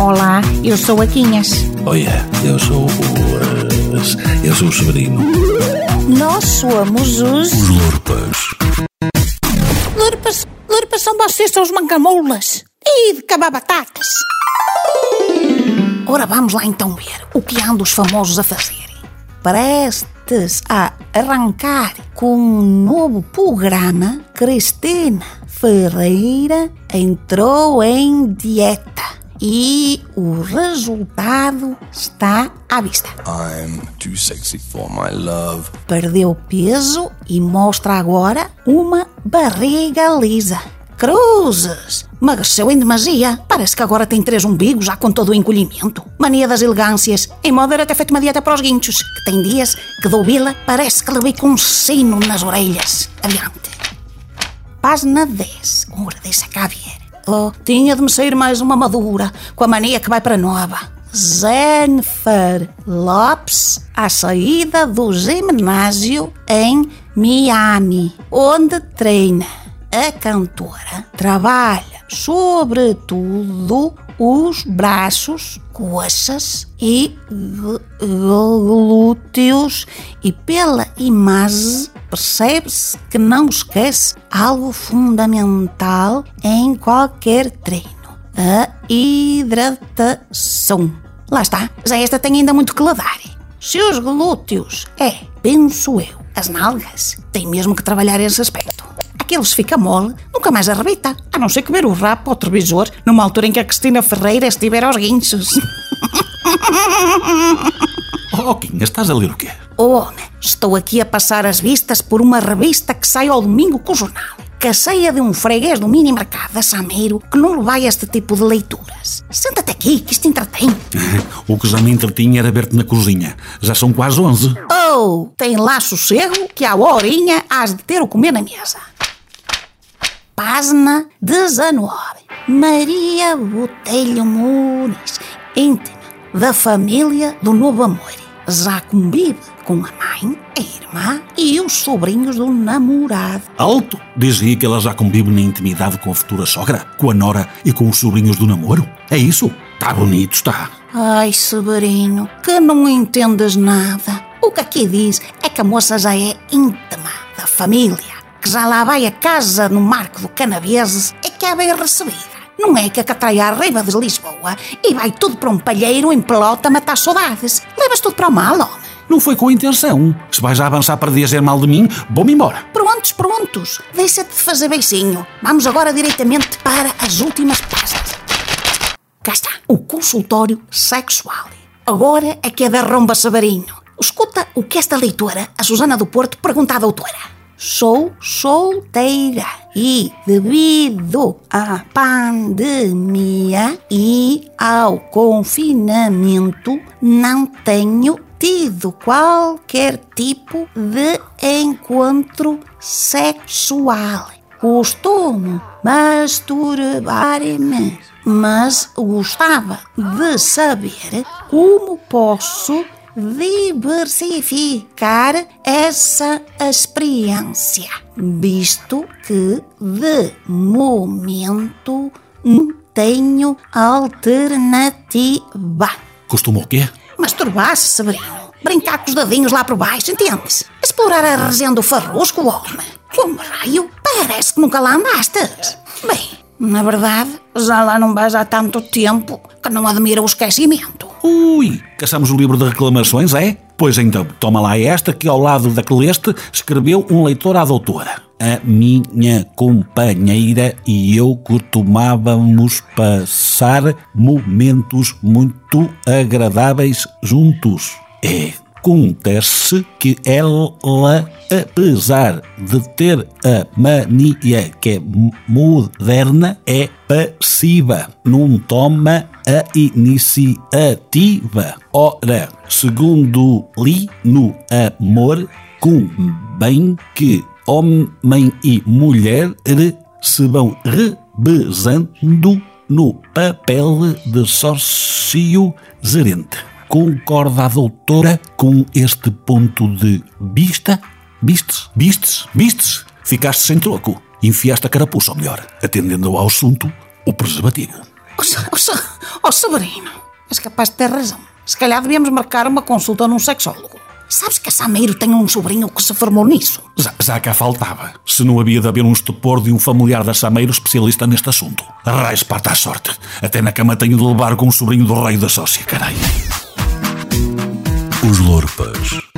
Olá, eu sou a Quinhas. Olha, eu sou o. eh, eu sou o Severino. Nós somos os. Os Lurpas. Lurpas, lurpas são vocês, são os mancamoulas. E de cabar batatas. Ora, vamos lá então ver o que andam os famosos a fazer. Prestes a arrancar com um novo programa, Cristina Ferreira entrou em dieta. E o resultado está à vista. I'm too sexy for my love. Perdeu peso e mostra agora uma barriga lisa. Cruzes! Emagreceu em demasia. Parece que agora tem três umbigos, já com todo o encolhimento. Mania das elegâncias. Em modo era ter feito uma dieta para os guinchos, que tem dias que dou bila, parece que levei com um sino nas orelhas. Adiante. Página 10. Ora, deixa cá ver. Oh, tinha de me sair mais uma madura, com a mania que vai para nova. Jennifer Lopes, à saída do ginásio em Miami, onde treina. A cantora trabalha sobretudo os braços, coxas e gl- glúteos e pela imagem percebe-se que não esquece algo fundamental em qualquer treino: a hidratação. Lá está, já esta tem ainda muito que ladar. Se os glúteos é, penso eu, as nalgas, tem mesmo que trabalhar esse aspecto. Aqueles fica mole, nunca mais arrebita, a não ser que ver o rap ao televisor numa altura em que a Cristina Ferreira estiver aos guinchos. Oh, Quinha, estás a ler o quê? Homem, estou aqui a passar as vistas por uma revista que sai ao domingo com o jornal. Caceia de um freguês do mini mercado da Sameiro que não vai a este tipo de leituras. Senta-te aqui, que isto entretém. O que já me entretinha era ver-te na cozinha. Já são quase onze. Oh, tem lá sossego que à horinha has de ter o comer na mesa. Página 19. Maria Botelho Muniz, íntima da família do Novo Amor. Já convive com a mãe, a irmã e os sobrinhos do namorado. Alto! Diz aí que ela já convive na intimidade com a futura sogra, com a nora e com os sobrinhos do namoro. É isso? Está bonito, está. Ai, Severino, que não entendes nada. O que aqui diz é que a moça já é íntima da família, que já lá vai a casa no Marco do Canaveses e que é bem recebida. Não é que a catraia a reiva de Lisboa e vai tudo para um palheiro em pelota matar saudades. Levas tudo para o mal, homem. Não foi com intenção. Se vais a avançar para dizer mal de mim, vou-me embora. Prontos, prontos. Deixa-te de fazer beicinho. Vamos agora diretamente para as últimas páginas. Cá está, o consultório sexual. Agora é que é da Romba Sabarinho. Escuta o que esta leitora, a Susana do Porto, pergunta à doutora. Sou solteira e, devido à pandemia e ao confinamento, não tenho tido qualquer tipo de encontro sexual. Costumo masturbar-me, mas gostava de saber como posso diversificar essa experiência, visto que de momento não tenho alternativa. Costuma o quê? Masturbar-se, Severino. Brincar com os dedinhos lá por baixo, entendes? Explorar a região do farrusco, homem. Como raio, parece que nunca lá andaste. Bem, na verdade, já lá não vais há tanto tempo que não admira o esquecimento. Ui, caçamos o livro de reclamações, é? Pois então, toma lá esta que ao lado da Celeste escreveu um leitor à doutora. A minha companheira e eu costumávamos passar momentos muito agradáveis juntos. É, acontece que ela, apesar de ter a mania que é moderna, é passiva, não toma a iniciativa. Ora, segundo li no amor, convém que homem e mulher se vão revezando no papel de sócio gerente. Concorda a doutora com este ponto de vista? Vistes? Vistes? Vistes? Ficaste sem troco. Enfiaste a carapuça, ou melhor, atendendo ao assunto, o preservativo. Se- oh, Severino, és capaz de ter razão. Se calhar devíamos marcar uma consulta num sexólogo. Sabes que a Sameiro tem um sobrinho que se formou nisso? Já, já cá faltava. Se não havia de haver um estupor de um familiar da Sameiro especialista neste assunto. Raiz parte à sorte. Até na cama tenho de levar com o sobrinho do rei da sócia, caralho. Os Lorpas.